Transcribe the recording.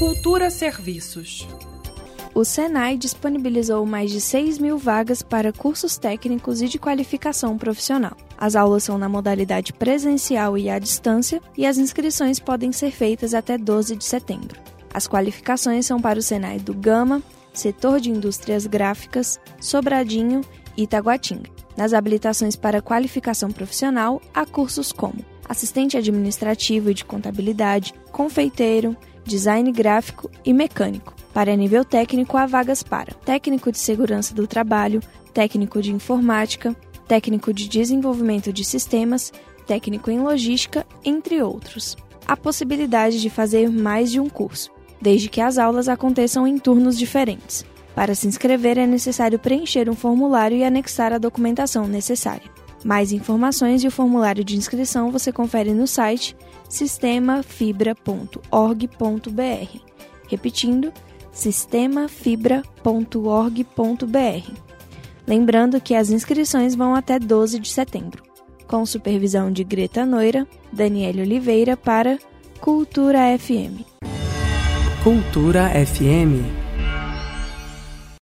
Cultura Serviços. O Senai disponibilizou mais de 6 mil vagas para cursos técnicos e de qualificação profissional. As aulas são na modalidade presencial e à distância e as inscrições podem ser feitas até 12 de setembro. As qualificações são para o Senai do Gama, Setor de Indústrias Gráficas, Sobradinho e Itaguatinga. Nas habilitações para qualificação profissional, há cursos como assistente administrativo e de contabilidade, confeiteiro, design gráfico e mecânico. Para nível técnico, há vagas para técnico de segurança do trabalho, técnico de informática, técnico de desenvolvimento de sistemas, técnico em logística, entre outros. Há possibilidade de fazer mais de um curso, desde que as aulas aconteçam em turnos diferentes. Para se inscrever, é necessário preencher um formulário e anexar a documentação necessária. Mais informações e o formulário de inscrição você confere no site sistemafibra.org.br. Repetindo, sistemafibra.org.br. Lembrando que as inscrições vão até 12 de setembro. Com supervisão de Greta Noira, Daniele Oliveira para Cultura FM. Cultura FM